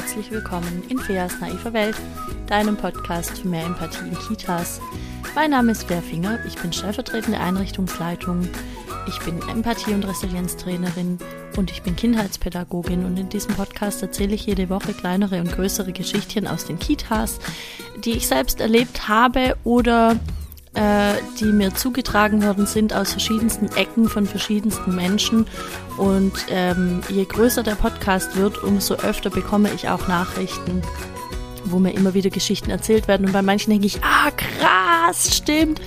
herzlich willkommen in Feas naiver Welt, deinem Podcast für mehr Empathie in Kitas. Mein Name ist Bea Finger, ich bin stellvertretende Einrichtungsleitung, ich bin Empathie- und Resilienztrainerin und ich bin Kindheitspädagogin und in diesem Podcast erzähle ich jede Woche kleinere und größere Geschichtchen aus den Kitas, die ich selbst erlebt habe oder äh, die mir zugetragen worden sind aus verschiedensten Ecken von verschiedensten Menschen. Und ähm, je größer der Podcast wird, umso öfter bekomme ich auch Nachrichten, wo mir immer wieder Geschichten erzählt werden. Und bei manchen denke ich, ah, krass, stimmt.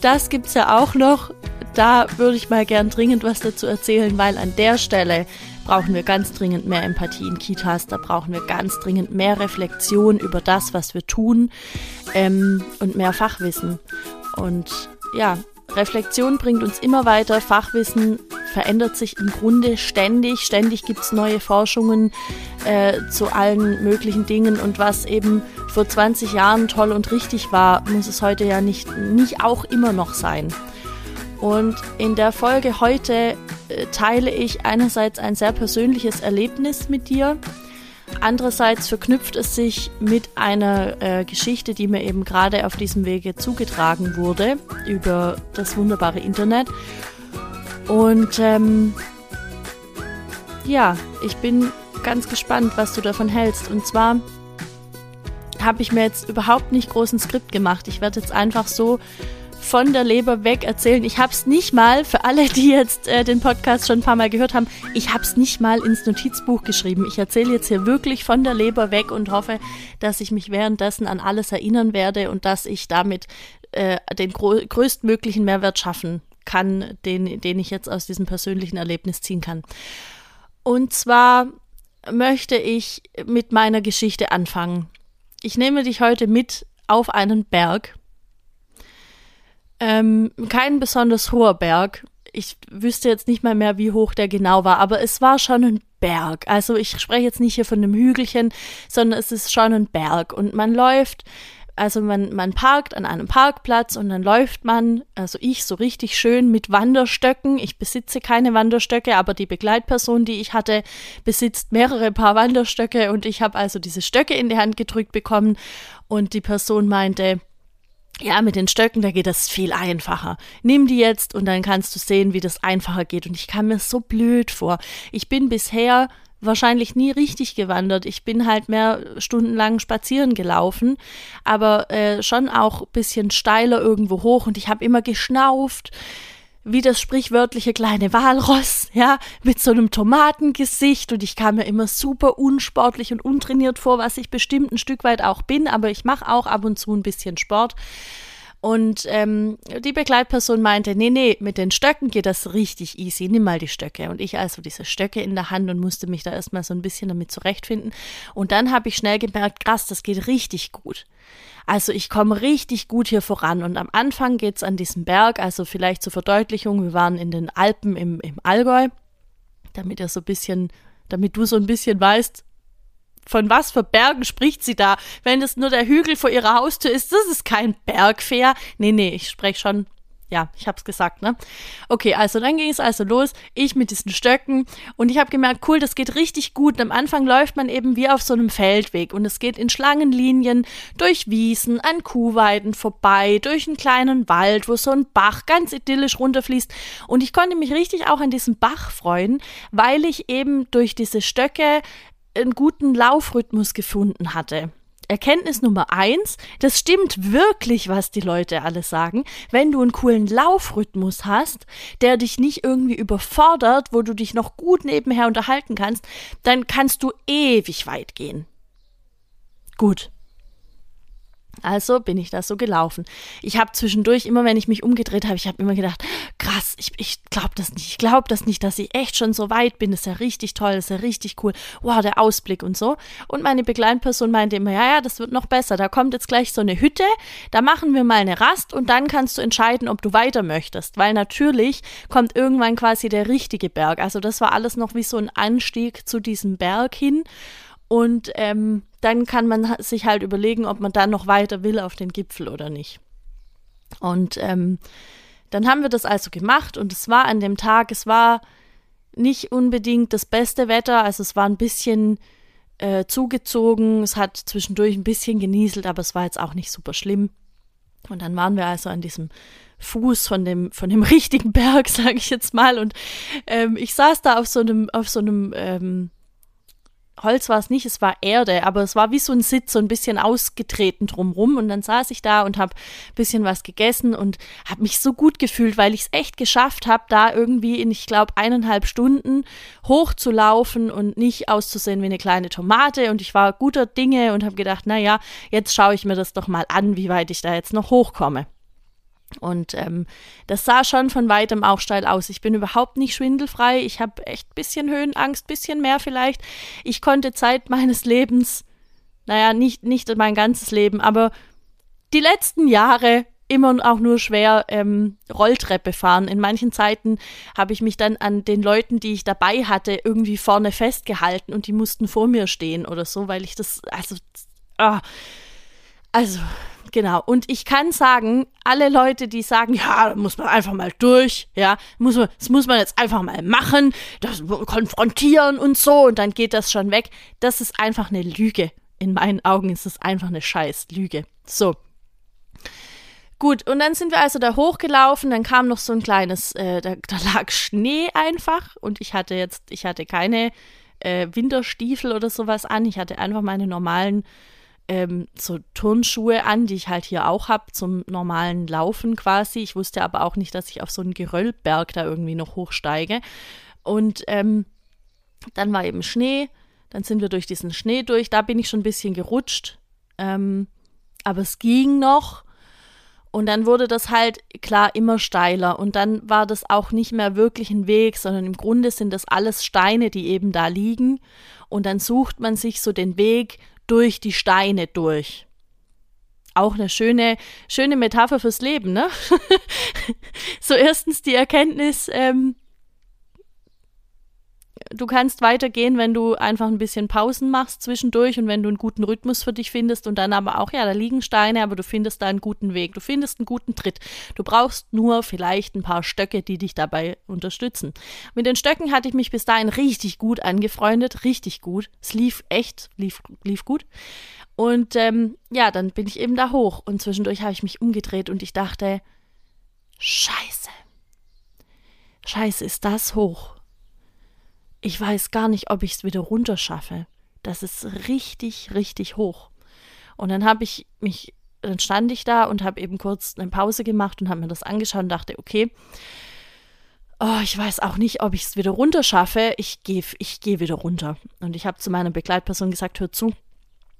Das gibt es ja auch noch. Da würde ich mal gern dringend was dazu erzählen, weil an der Stelle brauchen wir ganz dringend mehr Empathie in Kitas, da brauchen wir ganz dringend mehr Reflexion über das, was wir tun ähm, und mehr Fachwissen. Und ja, Reflexion bringt uns immer weiter, Fachwissen verändert sich im Grunde ständig, ständig gibt es neue Forschungen äh, zu allen möglichen Dingen und was eben vor 20 Jahren toll und richtig war, muss es heute ja nicht, nicht auch immer noch sein. Und in der Folge heute äh, teile ich einerseits ein sehr persönliches Erlebnis mit dir. Andererseits verknüpft es sich mit einer äh, Geschichte, die mir eben gerade auf diesem Wege zugetragen wurde über das wunderbare Internet. Und ähm, ja, ich bin ganz gespannt, was du davon hältst. Und zwar habe ich mir jetzt überhaupt nicht großen Skript gemacht. Ich werde jetzt einfach so von der Leber weg erzählen. Ich habe es nicht mal, für alle, die jetzt äh, den Podcast schon ein paar Mal gehört haben, ich habe es nicht mal ins Notizbuch geschrieben. Ich erzähle jetzt hier wirklich von der Leber weg und hoffe, dass ich mich währenddessen an alles erinnern werde und dass ich damit äh, den größtmöglichen Mehrwert schaffen kann, den, den ich jetzt aus diesem persönlichen Erlebnis ziehen kann. Und zwar möchte ich mit meiner Geschichte anfangen. Ich nehme dich heute mit auf einen Berg ähm, kein besonders hoher Berg. Ich wüsste jetzt nicht mal mehr, wie hoch der genau war, aber es war schon ein Berg. Also ich spreche jetzt nicht hier von einem Hügelchen, sondern es ist schon ein Berg. Und man läuft, also man, man parkt an einem Parkplatz und dann läuft man, also ich so richtig schön mit Wanderstöcken. Ich besitze keine Wanderstöcke, aber die Begleitperson, die ich hatte, besitzt mehrere Paar Wanderstöcke und ich habe also diese Stöcke in die Hand gedrückt bekommen und die Person meinte, ja, mit den Stöcken, da geht das viel einfacher. Nimm die jetzt und dann kannst du sehen, wie das einfacher geht. Und ich kam mir so blöd vor. Ich bin bisher wahrscheinlich nie richtig gewandert. Ich bin halt mehr stundenlang spazieren gelaufen, aber äh, schon auch bisschen steiler irgendwo hoch und ich habe immer geschnauft wie das sprichwörtliche kleine Walross, ja, mit so einem Tomatengesicht und ich kam mir immer super unsportlich und untrainiert vor, was ich bestimmt ein Stück weit auch bin, aber ich mache auch ab und zu ein bisschen Sport. Und ähm, die Begleitperson meinte, nee, nee, mit den Stöcken geht das richtig easy, nimm mal die Stöcke. Und ich also diese Stöcke in der Hand und musste mich da erstmal so ein bisschen damit zurechtfinden. Und dann habe ich schnell gemerkt, krass, das geht richtig gut. Also ich komme richtig gut hier voran. Und am Anfang geht's an diesem Berg, also vielleicht zur Verdeutlichung, wir waren in den Alpen im, im Allgäu, damit er so ein bisschen, damit du so ein bisschen weißt, von was für Bergen spricht sie da? Wenn es nur der Hügel vor ihrer Haustür ist, das ist kein Bergfair. Nee, nee, ich spreche schon ja, ich hab's gesagt, ne? Okay, also dann ging es also los, ich mit diesen Stöcken und ich habe gemerkt, cool, das geht richtig gut. Und am Anfang läuft man eben wie auf so einem Feldweg und es geht in Schlangenlinien durch Wiesen, an Kuhweiden vorbei, durch einen kleinen Wald, wo so ein Bach ganz idyllisch runterfließt und ich konnte mich richtig auch an diesem Bach freuen, weil ich eben durch diese Stöcke einen guten Laufrhythmus gefunden hatte. Erkenntnis Nummer eins, das stimmt wirklich, was die Leute alle sagen. Wenn du einen coolen Laufrhythmus hast, der dich nicht irgendwie überfordert, wo du dich noch gut nebenher unterhalten kannst, dann kannst du ewig weit gehen. Gut. Also bin ich da so gelaufen. Ich habe zwischendurch, immer wenn ich mich umgedreht habe, ich habe immer gedacht, krass, ich, ich glaube das nicht, ich glaube das nicht, dass ich echt schon so weit bin. Das ist ja richtig toll, das ist ja richtig cool. Wow, der Ausblick und so. Und meine Begleitperson meinte immer, ja, ja, das wird noch besser. Da kommt jetzt gleich so eine Hütte, da machen wir mal eine Rast und dann kannst du entscheiden, ob du weiter möchtest. Weil natürlich kommt irgendwann quasi der richtige Berg. Also das war alles noch wie so ein Anstieg zu diesem Berg hin. Und ähm, dann kann man sich halt überlegen, ob man dann noch weiter will auf den Gipfel oder nicht. Und ähm, dann haben wir das also gemacht und es war an dem Tag, es war nicht unbedingt das beste Wetter, also es war ein bisschen äh, zugezogen. Es hat zwischendurch ein bisschen genieselt, aber es war jetzt auch nicht super schlimm. Und dann waren wir also an diesem Fuß von dem, von dem richtigen Berg, sage ich jetzt mal. Und ähm, ich saß da auf so einem, auf so einem ähm, Holz war es nicht, es war Erde, aber es war wie so ein Sitz, so ein bisschen ausgetreten drumrum. Und dann saß ich da und habe bisschen was gegessen und habe mich so gut gefühlt, weil ich es echt geschafft habe, da irgendwie in, ich glaube, eineinhalb Stunden hochzulaufen und nicht auszusehen wie eine kleine Tomate. Und ich war guter Dinge und habe gedacht, naja, jetzt schaue ich mir das doch mal an, wie weit ich da jetzt noch hochkomme. Und ähm, das sah schon von weitem auch steil aus. Ich bin überhaupt nicht schwindelfrei. Ich habe echt ein bisschen Höhenangst, bisschen mehr vielleicht. Ich konnte Zeit meines Lebens, naja, nicht, nicht mein ganzes Leben, aber die letzten Jahre immer auch nur schwer ähm, Rolltreppe fahren. In manchen Zeiten habe ich mich dann an den Leuten, die ich dabei hatte, irgendwie vorne festgehalten und die mussten vor mir stehen oder so, weil ich das, also, ah, also Genau. Und ich kann sagen, alle Leute, die sagen, ja, da muss man einfach mal durch, ja, muss man, das muss man jetzt einfach mal machen, das konfrontieren und so und dann geht das schon weg. Das ist einfach eine Lüge. In meinen Augen ist es einfach eine scheiß Lüge. So. Gut, und dann sind wir also da hochgelaufen, dann kam noch so ein kleines, äh, da, da, lag Schnee einfach und ich hatte jetzt, ich hatte keine äh, Winterstiefel oder sowas an, ich hatte einfach meine normalen ähm, so Turnschuhe an, die ich halt hier auch habe, zum normalen Laufen quasi. Ich wusste aber auch nicht, dass ich auf so einen Geröllberg da irgendwie noch hochsteige. Und ähm, dann war eben Schnee, dann sind wir durch diesen Schnee durch, da bin ich schon ein bisschen gerutscht, ähm, aber es ging noch. Und dann wurde das halt klar immer steiler. Und dann war das auch nicht mehr wirklich ein Weg, sondern im Grunde sind das alles Steine, die eben da liegen. Und dann sucht man sich so den Weg durch die Steine durch. Auch eine schöne, schöne Metapher fürs Leben, ne? so erstens die Erkenntnis, ähm, du kannst weitergehen, wenn du einfach ein bisschen Pausen machst zwischendurch und wenn du einen guten Rhythmus für dich findest und dann aber auch, ja, da liegen Steine, aber du findest da einen guten Weg, du findest einen guten Tritt. Du brauchst nur vielleicht ein paar Stöcke, die dich dabei unterstützen. Mit den Stöcken hatte ich mich bis dahin richtig gut angefreundet, richtig gut. Es lief echt, lief, lief gut. Und ähm, ja, dann bin ich eben da hoch und zwischendurch habe ich mich umgedreht und ich dachte, Scheiße. Scheiße, ist das hoch ich weiß gar nicht, ob ich es wieder runter schaffe. Das ist richtig, richtig hoch. Und dann habe ich mich, dann stand ich da und habe eben kurz eine Pause gemacht und habe mir das angeschaut und dachte, okay, oh, ich weiß auch nicht, ob ich es wieder runter schaffe. Ich gehe ich geh wieder runter. Und ich habe zu meiner Begleitperson gesagt, hör zu,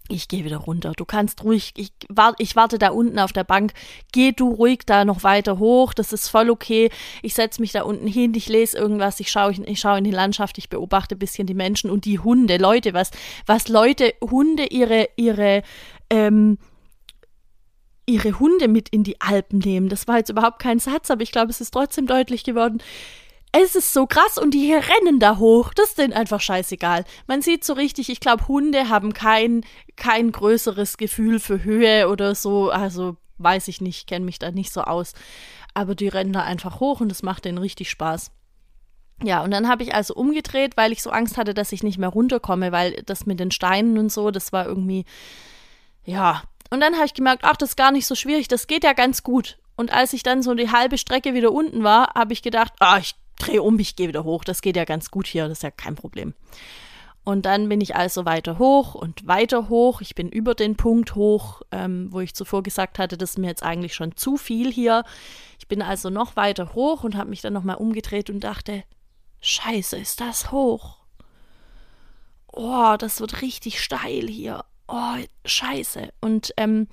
ich gehe wieder runter. Du kannst ruhig, ich, wart, ich warte da unten auf der Bank. Geh du ruhig da noch weiter hoch. Das ist voll okay. Ich setze mich da unten hin, ich lese irgendwas, ich schaue ich schaue in die Landschaft, ich beobachte ein bisschen die Menschen und die Hunde. Leute, was, was Leute, Hunde ihre, ihre, ähm, ihre Hunde mit in die Alpen nehmen. Das war jetzt überhaupt kein Satz, aber ich glaube, es ist trotzdem deutlich geworden es ist so krass und die hier rennen da hoch. Das ist denen einfach scheißegal. Man sieht so richtig, ich glaube, Hunde haben kein, kein größeres Gefühl für Höhe oder so. Also weiß ich nicht, kenne mich da nicht so aus. Aber die rennen da einfach hoch und das macht denen richtig Spaß. Ja, und dann habe ich also umgedreht, weil ich so Angst hatte, dass ich nicht mehr runterkomme, weil das mit den Steinen und so, das war irgendwie, ja. Und dann habe ich gemerkt, ach, das ist gar nicht so schwierig, das geht ja ganz gut. Und als ich dann so die halbe Strecke wieder unten war, habe ich gedacht, ah, ich drehe um, ich gehe wieder hoch. Das geht ja ganz gut hier, das ist ja kein Problem. Und dann bin ich also weiter hoch und weiter hoch. Ich bin über den Punkt hoch, ähm, wo ich zuvor gesagt hatte, das ist mir jetzt eigentlich schon zu viel hier. Ich bin also noch weiter hoch und habe mich dann nochmal umgedreht und dachte, scheiße, ist das hoch. Oh, das wird richtig steil hier. Oh, scheiße. Und ähm,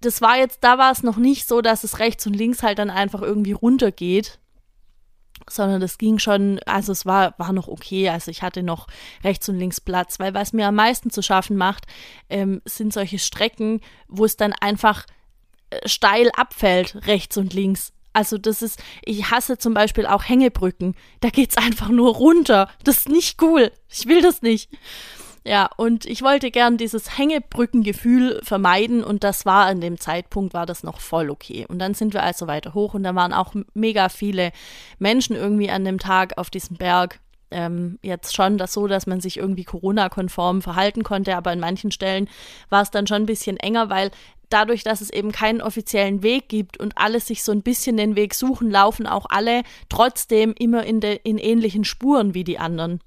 das war jetzt, da war es noch nicht so, dass es rechts und links halt dann einfach irgendwie runtergeht sondern das ging schon, also es war, war noch okay, also ich hatte noch rechts und links Platz, weil was mir am meisten zu schaffen macht, ähm, sind solche Strecken, wo es dann einfach äh, steil abfällt, rechts und links. Also das ist, ich hasse zum Beispiel auch Hängebrücken. Da geht's einfach nur runter. Das ist nicht cool. Ich will das nicht. Ja, und ich wollte gern dieses Hängebrückengefühl vermeiden und das war an dem Zeitpunkt war das noch voll okay. Und dann sind wir also weiter hoch und da waren auch mega viele Menschen irgendwie an dem Tag auf diesem Berg. ähm, jetzt schon das so, dass man sich irgendwie Corona-konform verhalten konnte, aber in manchen Stellen war es dann schon ein bisschen enger, weil dadurch, dass es eben keinen offiziellen Weg gibt und alle sich so ein bisschen den Weg suchen, laufen auch alle trotzdem immer in, de, in ähnlichen Spuren wie die anderen.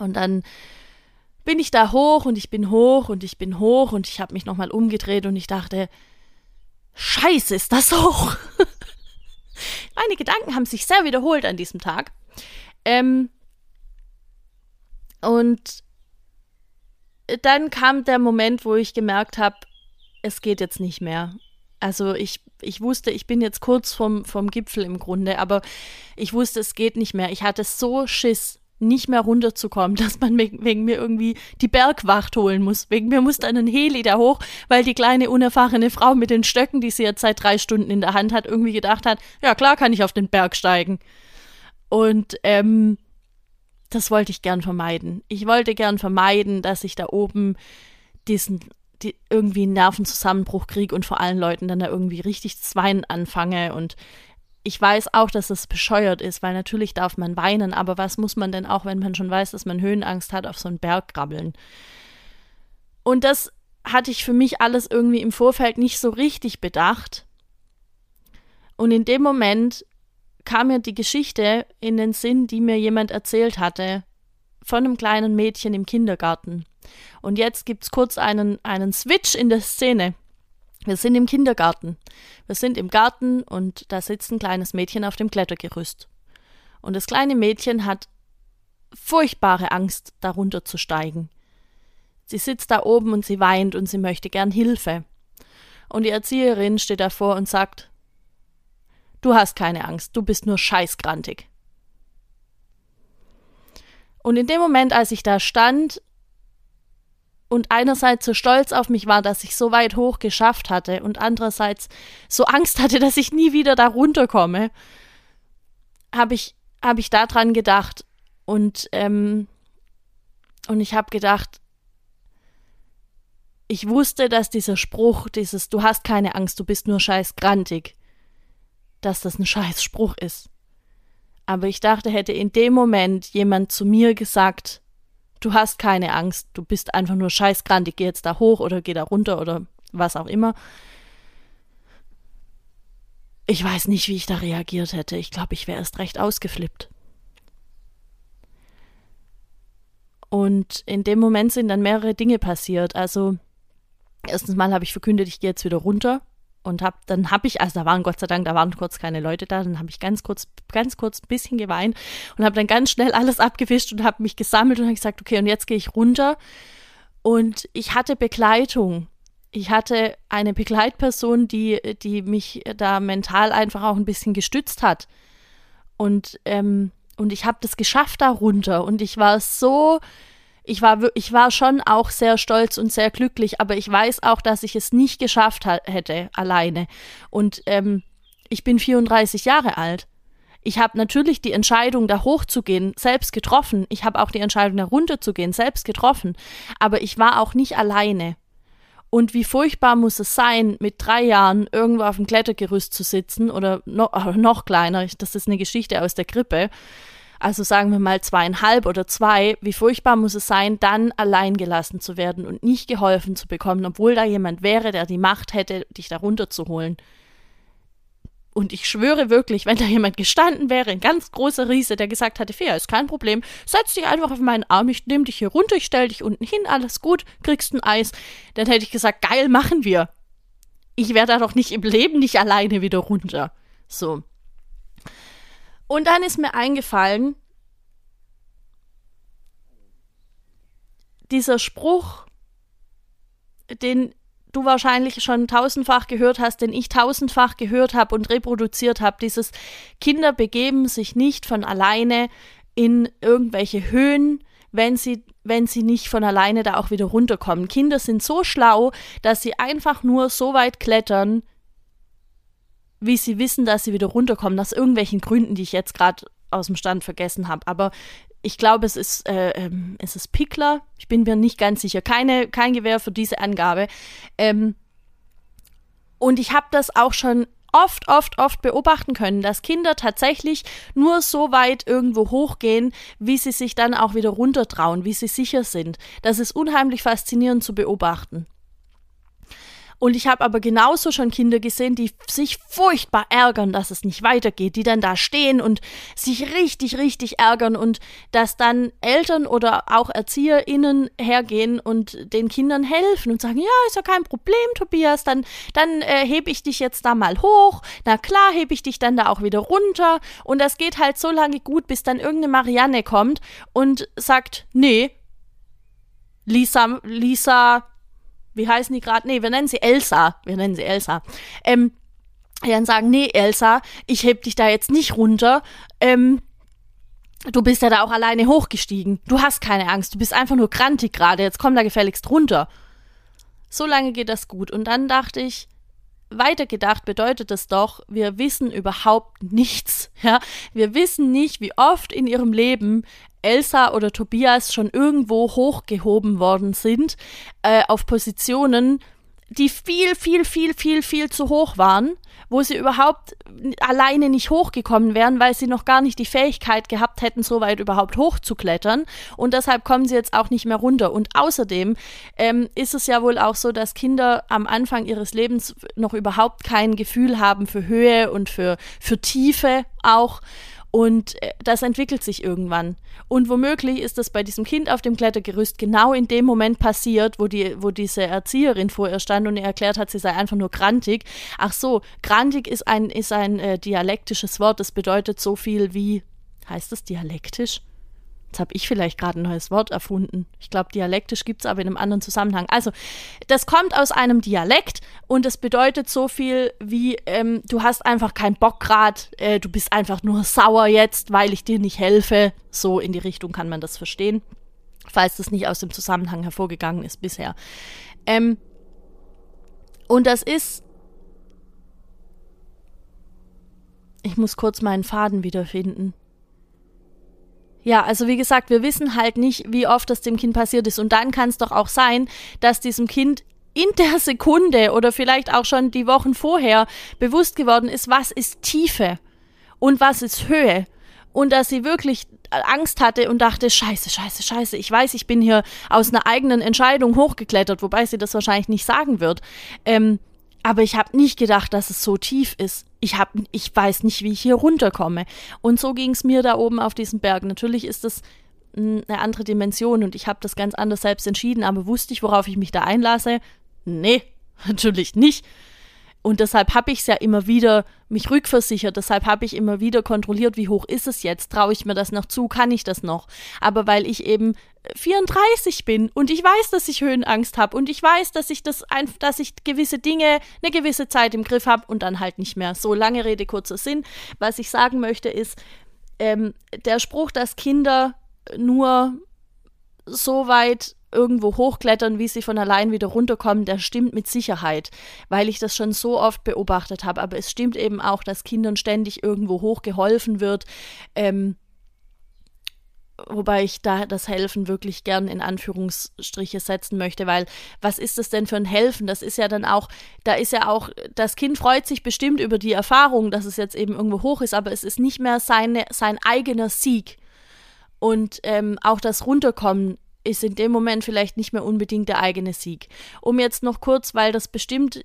Und dann bin ich da hoch und ich bin hoch und ich bin hoch und ich habe mich nochmal umgedreht und ich dachte, scheiße, ist das hoch. Meine Gedanken haben sich sehr wiederholt an diesem Tag. Ähm, und dann kam der Moment, wo ich gemerkt habe, es geht jetzt nicht mehr. Also ich, ich wusste, ich bin jetzt kurz vom, vom Gipfel im Grunde, aber ich wusste, es geht nicht mehr. Ich hatte so Schiss, nicht mehr runterzukommen, dass man wegen mir irgendwie die Bergwacht holen muss. Wegen mir musste einen Heli da hoch, weil die kleine unerfahrene Frau mit den Stöcken, die sie jetzt seit drei Stunden in der Hand hat, irgendwie gedacht hat, ja klar kann ich auf den Berg steigen. Und ähm, das wollte ich gern vermeiden. Ich wollte gern vermeiden, dass ich da oben diesen die, irgendwie einen Nervenzusammenbruch kriege und vor allen Leuten dann da irgendwie richtig zu weinen anfange und ich weiß auch, dass es bescheuert ist, weil natürlich darf man weinen, aber was muss man denn auch, wenn man schon weiß, dass man Höhenangst hat, auf so einen Berg krabbeln? Und das hatte ich für mich alles irgendwie im Vorfeld nicht so richtig bedacht. Und in dem Moment kam mir die Geschichte in den Sinn, die mir jemand erzählt hatte, von einem kleinen Mädchen im Kindergarten. Und jetzt gibt's kurz einen, einen Switch in der Szene. Wir sind im Kindergarten. Wir sind im Garten und da sitzt ein kleines Mädchen auf dem Klettergerüst. Und das kleine Mädchen hat furchtbare Angst, darunter zu steigen. Sie sitzt da oben und sie weint und sie möchte gern Hilfe. Und die Erzieherin steht davor und sagt, Du hast keine Angst, du bist nur scheißgrantig. Und in dem Moment, als ich da stand, und einerseits so stolz auf mich war, dass ich so weit hoch geschafft hatte und andererseits so Angst hatte, dass ich nie wieder da runterkomme, habe ich, hab ich daran gedacht und, ähm, und ich habe gedacht, ich wusste, dass dieser Spruch, dieses Du hast keine Angst, du bist nur scheiß grantig, dass das ein scheiß Spruch ist. Aber ich dachte, hätte in dem Moment jemand zu mir gesagt, du hast keine Angst, du bist einfach nur scheißgrantig, geh jetzt da hoch oder geh da runter oder was auch immer. Ich weiß nicht, wie ich da reagiert hätte. Ich glaube, ich wäre erst recht ausgeflippt. Und in dem Moment sind dann mehrere Dinge passiert. Also, erstens mal habe ich verkündet, ich gehe jetzt wieder runter und hab, dann habe ich, also da waren Gott sei Dank, da waren kurz keine Leute da, dann habe ich ganz kurz, ganz kurz ein bisschen geweint und habe dann ganz schnell alles abgewischt und habe mich gesammelt und habe gesagt, okay, und jetzt gehe ich runter. Und ich hatte Begleitung. Ich hatte eine Begleitperson, die, die mich da mental einfach auch ein bisschen gestützt hat. Und, ähm, und ich habe das geschafft da runter. Und ich war so, ich war, ich war schon auch sehr stolz und sehr glücklich, aber ich weiß auch, dass ich es nicht geschafft hätte alleine. Und ähm, ich bin 34 Jahre alt. Ich habe natürlich die Entscheidung, da hochzugehen, selbst getroffen. Ich habe auch die Entscheidung, da runterzugehen, selbst getroffen. Aber ich war auch nicht alleine. Und wie furchtbar muss es sein, mit drei Jahren irgendwo auf dem Klettergerüst zu sitzen oder noch, noch kleiner, das ist eine Geschichte aus der Krippe, also sagen wir mal zweieinhalb oder zwei, wie furchtbar muss es sein, dann allein gelassen zu werden und nicht geholfen zu bekommen, obwohl da jemand wäre, der die Macht hätte, dich da runterzuholen. Und ich schwöre wirklich, wenn da jemand gestanden wäre, ein ganz großer Riese, der gesagt hatte, Fea, ist kein Problem, setz dich einfach auf meinen Arm, ich nehme dich hier runter, ich stell dich unten hin, alles gut, kriegst ein Eis, dann hätte ich gesagt, geil, machen wir. Ich wäre da doch nicht im Leben nicht alleine wieder runter. So. Und dann ist mir eingefallen, dieser Spruch, den du wahrscheinlich schon tausendfach gehört hast, den ich tausendfach gehört habe und reproduziert habe, dieses Kinder begeben sich nicht von alleine in irgendwelche Höhen, wenn sie, wenn sie nicht von alleine da auch wieder runterkommen. Kinder sind so schlau, dass sie einfach nur so weit klettern, wie sie wissen, dass sie wieder runterkommen, aus irgendwelchen Gründen, die ich jetzt gerade aus dem Stand vergessen habe. Aber ich glaube, es ist, äh, ähm, es ist Pickler. Ich bin mir nicht ganz sicher. Keine, kein Gewehr für diese Angabe. Ähm, und ich habe das auch schon oft, oft, oft beobachten können, dass Kinder tatsächlich nur so weit irgendwo hochgehen, wie sie sich dann auch wieder runtertrauen, wie sie sicher sind. Das ist unheimlich faszinierend zu beobachten. Und ich habe aber genauso schon Kinder gesehen, die sich furchtbar ärgern, dass es nicht weitergeht, die dann da stehen und sich richtig, richtig ärgern und dass dann Eltern oder auch ErzieherInnen hergehen und den Kindern helfen und sagen, ja, ist ja kein Problem, Tobias, dann, dann äh, hebe ich dich jetzt da mal hoch, na klar, hebe ich dich dann da auch wieder runter. Und das geht halt so lange gut, bis dann irgendeine Marianne kommt und sagt, nee, Lisa, Lisa, wie heißen die gerade? Nee, wir nennen sie Elsa. Wir nennen sie Elsa. Ähm, die dann sagen, nee, Elsa, ich heb dich da jetzt nicht runter. Ähm, du bist ja da auch alleine hochgestiegen. Du hast keine Angst. Du bist einfach nur krantig gerade. Jetzt komm da gefälligst runter. So lange geht das gut. Und dann dachte ich, weitergedacht bedeutet das doch, wir wissen überhaupt nichts. Ja, wir wissen nicht, wie oft in ihrem Leben Elsa oder Tobias schon irgendwo hochgehoben worden sind äh, auf Positionen, die viel, viel, viel, viel, viel zu hoch waren, wo sie überhaupt alleine nicht hochgekommen wären, weil sie noch gar nicht die Fähigkeit gehabt hätten, so weit überhaupt hochzuklettern. Und deshalb kommen sie jetzt auch nicht mehr runter. Und außerdem ähm, ist es ja wohl auch so, dass Kinder am Anfang ihres Lebens noch überhaupt kein Gefühl haben für Höhe und für, für Tiefe auch. Und äh, das entwickelt sich irgendwann. Und womöglich ist das bei diesem Kind auf dem Klettergerüst genau in dem Moment passiert, wo, die, wo diese Erzieherin vor ihr stand und ihr erklärt hat, sie sei einfach nur grantig. Ach so, grantig ist ein, ist ein äh, dialektisches Wort. Das bedeutet so viel wie, heißt das dialektisch? Jetzt habe ich vielleicht gerade ein neues Wort erfunden. Ich glaube, dialektisch gibt es aber in einem anderen Zusammenhang. Also, das kommt aus einem Dialekt und es bedeutet so viel wie, ähm, du hast einfach keinen Bock gerade, äh, du bist einfach nur sauer jetzt, weil ich dir nicht helfe. So in die Richtung kann man das verstehen, falls das nicht aus dem Zusammenhang hervorgegangen ist bisher. Ähm, und das ist. Ich muss kurz meinen Faden wiederfinden. Ja, also wie gesagt, wir wissen halt nicht, wie oft das dem Kind passiert ist. Und dann kann es doch auch sein, dass diesem Kind in der Sekunde oder vielleicht auch schon die Wochen vorher bewusst geworden ist, was ist Tiefe und was ist Höhe. Und dass sie wirklich Angst hatte und dachte, scheiße, scheiße, scheiße, ich weiß, ich bin hier aus einer eigenen Entscheidung hochgeklettert, wobei sie das wahrscheinlich nicht sagen wird. Ähm, aber ich habe nicht gedacht, dass es so tief ist. Ich, hab, ich weiß nicht, wie ich hier runterkomme. Und so ging es mir da oben auf diesem Berg. Natürlich ist das eine andere Dimension und ich habe das ganz anders selbst entschieden, aber wusste ich, worauf ich mich da einlasse? Nee, natürlich nicht. Und deshalb habe ich es ja immer wieder mich rückversichert, deshalb habe ich immer wieder kontrolliert, wie hoch ist es jetzt, traue ich mir das noch zu, kann ich das noch. Aber weil ich eben 34 bin und ich weiß, dass ich Höhenangst habe und ich weiß, dass ich das ein, dass ich gewisse Dinge eine gewisse Zeit im Griff habe und dann halt nicht mehr. So lange Rede, kurzer Sinn. Was ich sagen möchte ist, ähm, der Spruch, dass Kinder nur so weit irgendwo hochklettern, wie sie von allein wieder runterkommen, der stimmt mit Sicherheit, weil ich das schon so oft beobachtet habe. Aber es stimmt eben auch, dass Kindern ständig irgendwo hochgeholfen wird. Ähm, wobei ich da das Helfen wirklich gern in Anführungsstriche setzen möchte, weil was ist das denn für ein Helfen? Das ist ja dann auch, da ist ja auch, das Kind freut sich bestimmt über die Erfahrung, dass es jetzt eben irgendwo hoch ist, aber es ist nicht mehr seine, sein eigener Sieg. Und ähm, auch das Runterkommen ist in dem Moment vielleicht nicht mehr unbedingt der eigene Sieg. Um jetzt noch kurz, weil das bestimmt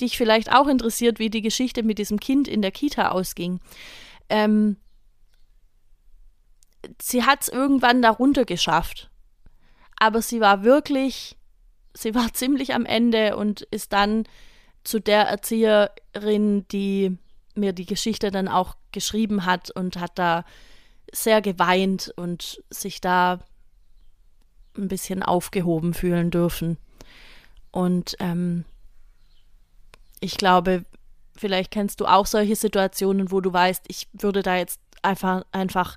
dich vielleicht auch interessiert, wie die Geschichte mit diesem Kind in der Kita ausging. Ähm, sie hat es irgendwann darunter geschafft. Aber sie war wirklich, sie war ziemlich am Ende und ist dann zu der Erzieherin, die mir die Geschichte dann auch geschrieben hat und hat da sehr geweint und sich da ein bisschen aufgehoben fühlen dürfen. Und ähm, ich glaube, vielleicht kennst du auch solche Situationen, wo du weißt, ich würde da jetzt einfach, einfach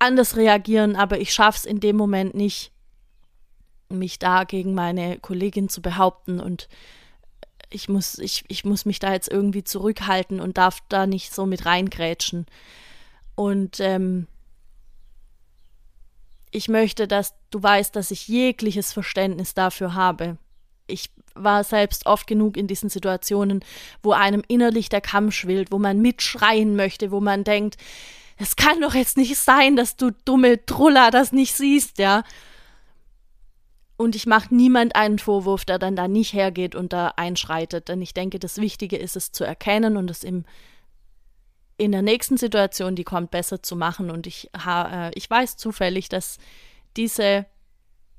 anders reagieren, aber ich schaffe es in dem Moment nicht, mich da gegen meine Kollegin zu behaupten und ich muss, ich, ich muss mich da jetzt irgendwie zurückhalten und darf da nicht so mit reingrätschen. Und ähm, ich möchte, dass du weißt, dass ich jegliches Verständnis dafür habe. Ich war selbst oft genug in diesen Situationen, wo einem innerlich der Kamm schwillt, wo man mitschreien möchte, wo man denkt, es kann doch jetzt nicht sein, dass du dumme Truller das nicht siehst, ja. Und ich mache niemand einen Vorwurf, der dann da nicht hergeht und da einschreitet. Denn ich denke, das Wichtige ist es zu erkennen und es im, in der nächsten Situation, die kommt, besser zu machen. Und ich, äh, ich weiß zufällig, dass diese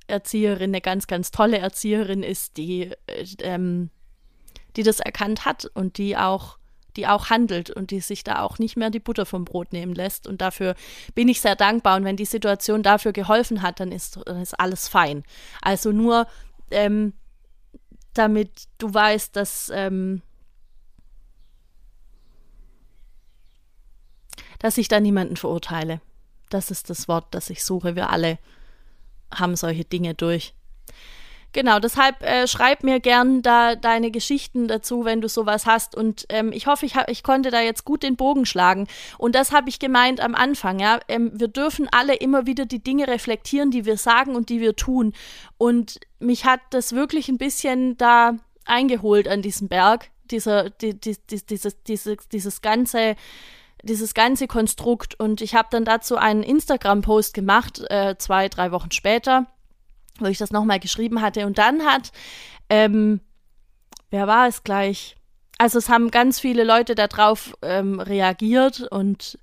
Erzieherin eine ganz, ganz tolle Erzieherin ist, die, äh, ähm, die das erkannt hat und die auch die auch handelt und die sich da auch nicht mehr die Butter vom Brot nehmen lässt. Und dafür bin ich sehr dankbar. Und wenn die Situation dafür geholfen hat, dann ist, dann ist alles fein. Also nur, ähm, damit du weißt, dass, ähm, dass ich da niemanden verurteile. Das ist das Wort, das ich suche. Wir alle haben solche Dinge durch. Genau, deshalb äh, schreib mir gern da deine Geschichten dazu, wenn du sowas hast. Und ähm, ich hoffe, ich, ich konnte da jetzt gut den Bogen schlagen. Und das habe ich gemeint am Anfang, ja. Ähm, wir dürfen alle immer wieder die Dinge reflektieren, die wir sagen und die wir tun. Und mich hat das wirklich ein bisschen da eingeholt an diesem Berg, dieser, die, die, die, dieses, dieses, dieses ganze dieses ganze Konstrukt. Und ich habe dann dazu einen Instagram-Post gemacht, äh, zwei, drei Wochen später wo ich das nochmal geschrieben hatte. Und dann hat, ähm, wer war es gleich? Also es haben ganz viele Leute darauf ähm, reagiert und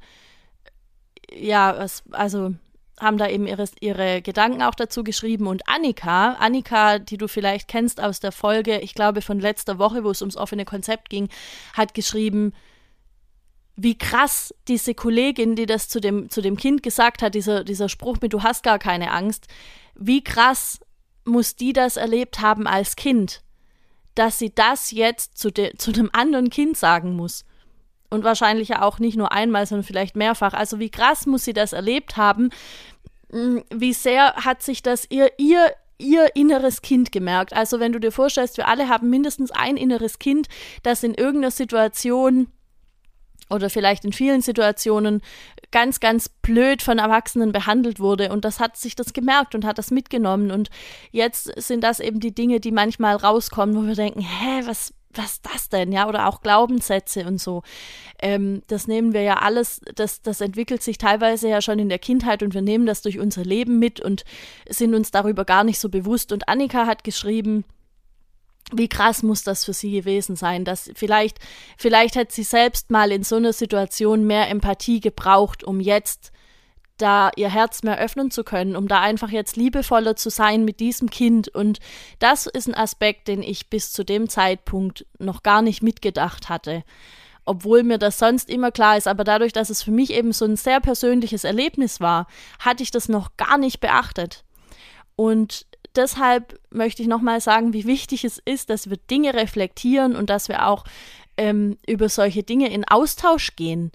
ja, es, also haben da eben ihre, ihre Gedanken auch dazu geschrieben. Und Annika, Annika, die du vielleicht kennst aus der Folge, ich glaube von letzter Woche, wo es ums offene Konzept ging, hat geschrieben, wie krass diese Kollegin, die das zu dem, zu dem Kind gesagt hat, dieser, dieser Spruch mit Du hast gar keine Angst, wie krass muss die das erlebt haben als Kind, dass sie das jetzt zu, de, zu einem anderen Kind sagen muss. Und wahrscheinlich ja auch nicht nur einmal, sondern vielleicht mehrfach. Also wie krass muss sie das erlebt haben? Hm, wie sehr hat sich das ihr, ihr, ihr inneres Kind gemerkt? Also wenn du dir vorstellst, wir alle haben mindestens ein inneres Kind, das in irgendeiner Situation oder vielleicht in vielen Situationen ganz, ganz blöd von Erwachsenen behandelt wurde. Und das hat sich das gemerkt und hat das mitgenommen. Und jetzt sind das eben die Dinge, die manchmal rauskommen, wo wir denken, hä, was, was ist das denn? Ja, oder auch Glaubenssätze und so. Ähm, das nehmen wir ja alles, das, das entwickelt sich teilweise ja schon in der Kindheit und wir nehmen das durch unser Leben mit und sind uns darüber gar nicht so bewusst. Und Annika hat geschrieben, wie krass muss das für sie gewesen sein, dass vielleicht, vielleicht hat sie selbst mal in so einer Situation mehr Empathie gebraucht, um jetzt da ihr Herz mehr öffnen zu können, um da einfach jetzt liebevoller zu sein mit diesem Kind. Und das ist ein Aspekt, den ich bis zu dem Zeitpunkt noch gar nicht mitgedacht hatte. Obwohl mir das sonst immer klar ist, aber dadurch, dass es für mich eben so ein sehr persönliches Erlebnis war, hatte ich das noch gar nicht beachtet. Und deshalb möchte ich nochmal sagen, wie wichtig es ist, dass wir Dinge reflektieren und dass wir auch ähm, über solche Dinge in Austausch gehen.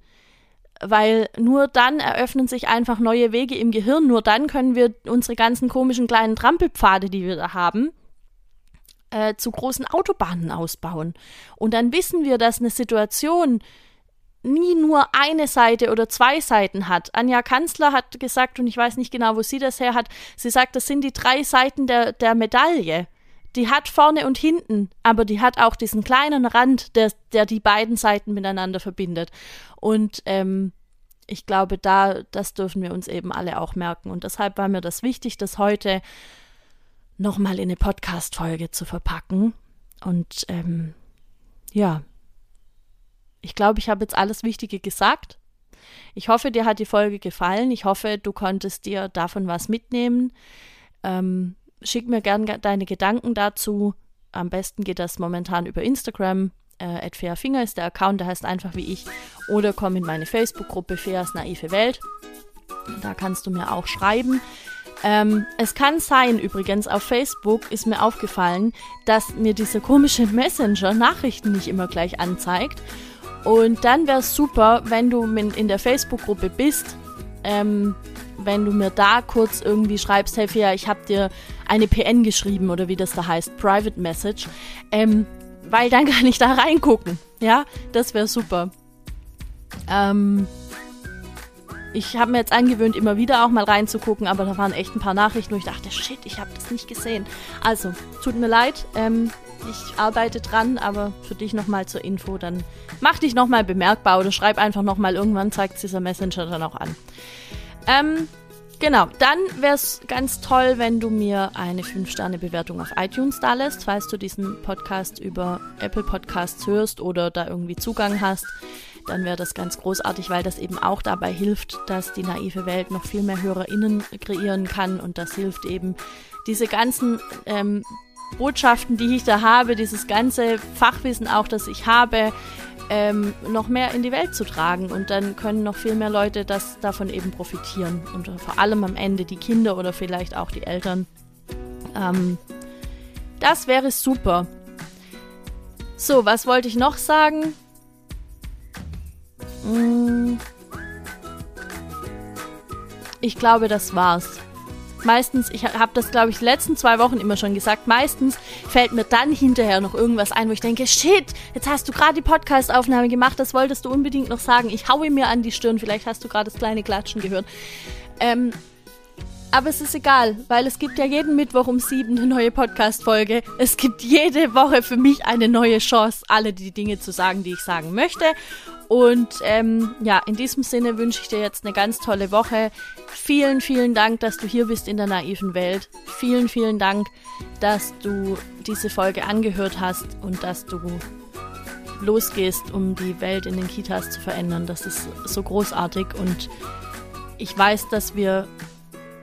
Weil nur dann eröffnen sich einfach neue Wege im Gehirn, nur dann können wir unsere ganzen komischen kleinen Trampelpfade, die wir da haben, äh, zu großen Autobahnen ausbauen. Und dann wissen wir, dass eine Situation, nie nur eine Seite oder zwei Seiten hat. Anja Kanzler hat gesagt, und ich weiß nicht genau, wo sie das her hat, sie sagt, das sind die drei Seiten der, der Medaille. Die hat vorne und hinten, aber die hat auch diesen kleinen Rand, der, der die beiden Seiten miteinander verbindet. Und ähm, ich glaube, da, das dürfen wir uns eben alle auch merken. Und deshalb war mir das wichtig, das heute nochmal in eine Podcast-Folge zu verpacken. Und ähm, ja, ich glaube, ich habe jetzt alles Wichtige gesagt. Ich hoffe, dir hat die Folge gefallen. Ich hoffe, du konntest dir davon was mitnehmen. Ähm, schick mir gerne deine Gedanken dazu. Am besten geht das momentan über Instagram. Äh, Finger ist der Account, der heißt einfach wie ich. Oder komm in meine Facebook-Gruppe Feas Naive Welt. Da kannst du mir auch schreiben. Ähm, es kann sein, übrigens, auf Facebook ist mir aufgefallen, dass mir dieser komische Messenger Nachrichten nicht immer gleich anzeigt. Und dann wäre es super, wenn du in der Facebook-Gruppe bist, ähm, wenn du mir da kurz irgendwie schreibst, hey Fia, ich habe dir eine PN geschrieben oder wie das da heißt, Private Message, ähm, weil dann kann ich da reingucken. Ja, das wäre super. Ähm, ich habe mir jetzt angewöhnt, immer wieder auch mal reinzugucken, aber da waren echt ein paar Nachrichten, wo ich dachte, shit, ich habe das nicht gesehen. Also, tut mir leid, ähm, ich arbeite dran, aber für dich nochmal zur Info, dann mach dich nochmal bemerkbar oder schreib einfach nochmal, irgendwann zeigt dieser Messenger dann auch an. Ähm, genau, dann wäre es ganz toll, wenn du mir eine 5-Sterne-Bewertung auf iTunes da lässt, falls du diesen Podcast über Apple Podcasts hörst oder da irgendwie Zugang hast dann wäre das ganz großartig, weil das eben auch dabei hilft, dass die naive Welt noch viel mehr HörerInnen kreieren kann und das hilft eben, diese ganzen ähm, Botschaften, die ich da habe, dieses ganze Fachwissen auch, das ich habe, ähm, noch mehr in die Welt zu tragen. Und dann können noch viel mehr Leute das davon eben profitieren. Und vor allem am Ende die Kinder oder vielleicht auch die Eltern. Ähm, das wäre super. So, was wollte ich noch sagen? Mm. Ich glaube, das war's. Meistens, ich habe das, glaube ich, die letzten zwei Wochen immer schon gesagt, meistens fällt mir dann hinterher noch irgendwas ein, wo ich denke, shit, jetzt hast du gerade die Podcast-Aufnahme gemacht, das wolltest du unbedingt noch sagen. Ich haue mir an die Stirn, vielleicht hast du gerade das kleine Klatschen gehört. Ähm, aber es ist egal, weil es gibt ja jeden Mittwoch um sieben eine neue Podcast-Folge. Es gibt jede Woche für mich eine neue Chance, alle die Dinge zu sagen, die ich sagen möchte. Und ähm, ja, in diesem Sinne wünsche ich dir jetzt eine ganz tolle Woche. Vielen, vielen Dank, dass du hier bist in der naiven Welt. Vielen, vielen Dank, dass du diese Folge angehört hast und dass du losgehst, um die Welt in den Kitas zu verändern. Das ist so großartig und ich weiß, dass wir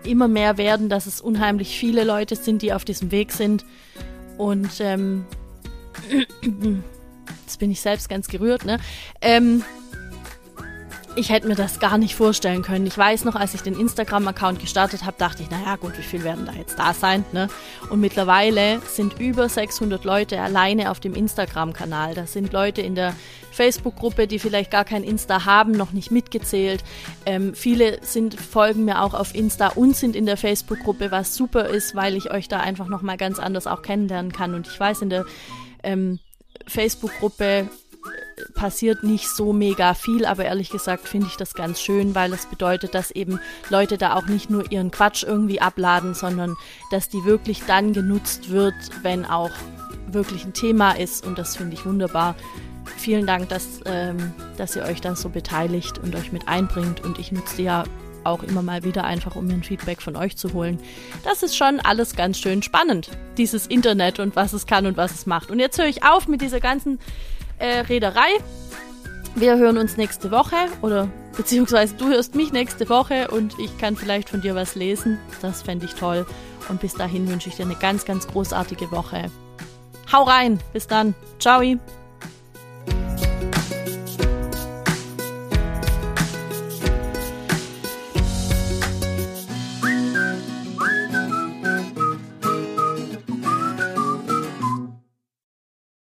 immer mehr werden, dass es unheimlich viele Leute sind, die auf diesem Weg sind. Und ähm, jetzt bin ich selbst ganz gerührt, ne? Ähm, ich hätte mir das gar nicht vorstellen können. Ich weiß noch, als ich den Instagram-Account gestartet habe, dachte ich, naja gut, wie viel werden da jetzt da sein? Ne? Und mittlerweile sind über 600 Leute alleine auf dem Instagram-Kanal. Das sind Leute in der Facebook-Gruppe, die vielleicht gar kein Insta haben, noch nicht mitgezählt. Ähm, viele sind, folgen mir auch auf Insta und sind in der Facebook-Gruppe, was super ist, weil ich euch da einfach nochmal ganz anders auch kennenlernen kann. Und ich weiß, in der ähm, Facebook-Gruppe passiert nicht so mega viel, aber ehrlich gesagt finde ich das ganz schön, weil es bedeutet, dass eben Leute da auch nicht nur ihren Quatsch irgendwie abladen, sondern dass die wirklich dann genutzt wird, wenn auch wirklich ein Thema ist und das finde ich wunderbar. Vielen Dank, dass, ähm, dass ihr euch da so beteiligt und euch mit einbringt und ich nutze ja auch immer mal wieder einfach, um mir ein Feedback von euch zu holen. Das ist schon alles ganz schön spannend, dieses Internet und was es kann und was es macht. Und jetzt höre ich auf mit dieser ganzen äh, Reederei. Wir hören uns nächste Woche oder beziehungsweise du hörst mich nächste Woche und ich kann vielleicht von dir was lesen. Das fände ich toll. Und bis dahin wünsche ich dir eine ganz, ganz großartige Woche. Hau rein. Bis dann. Ciao.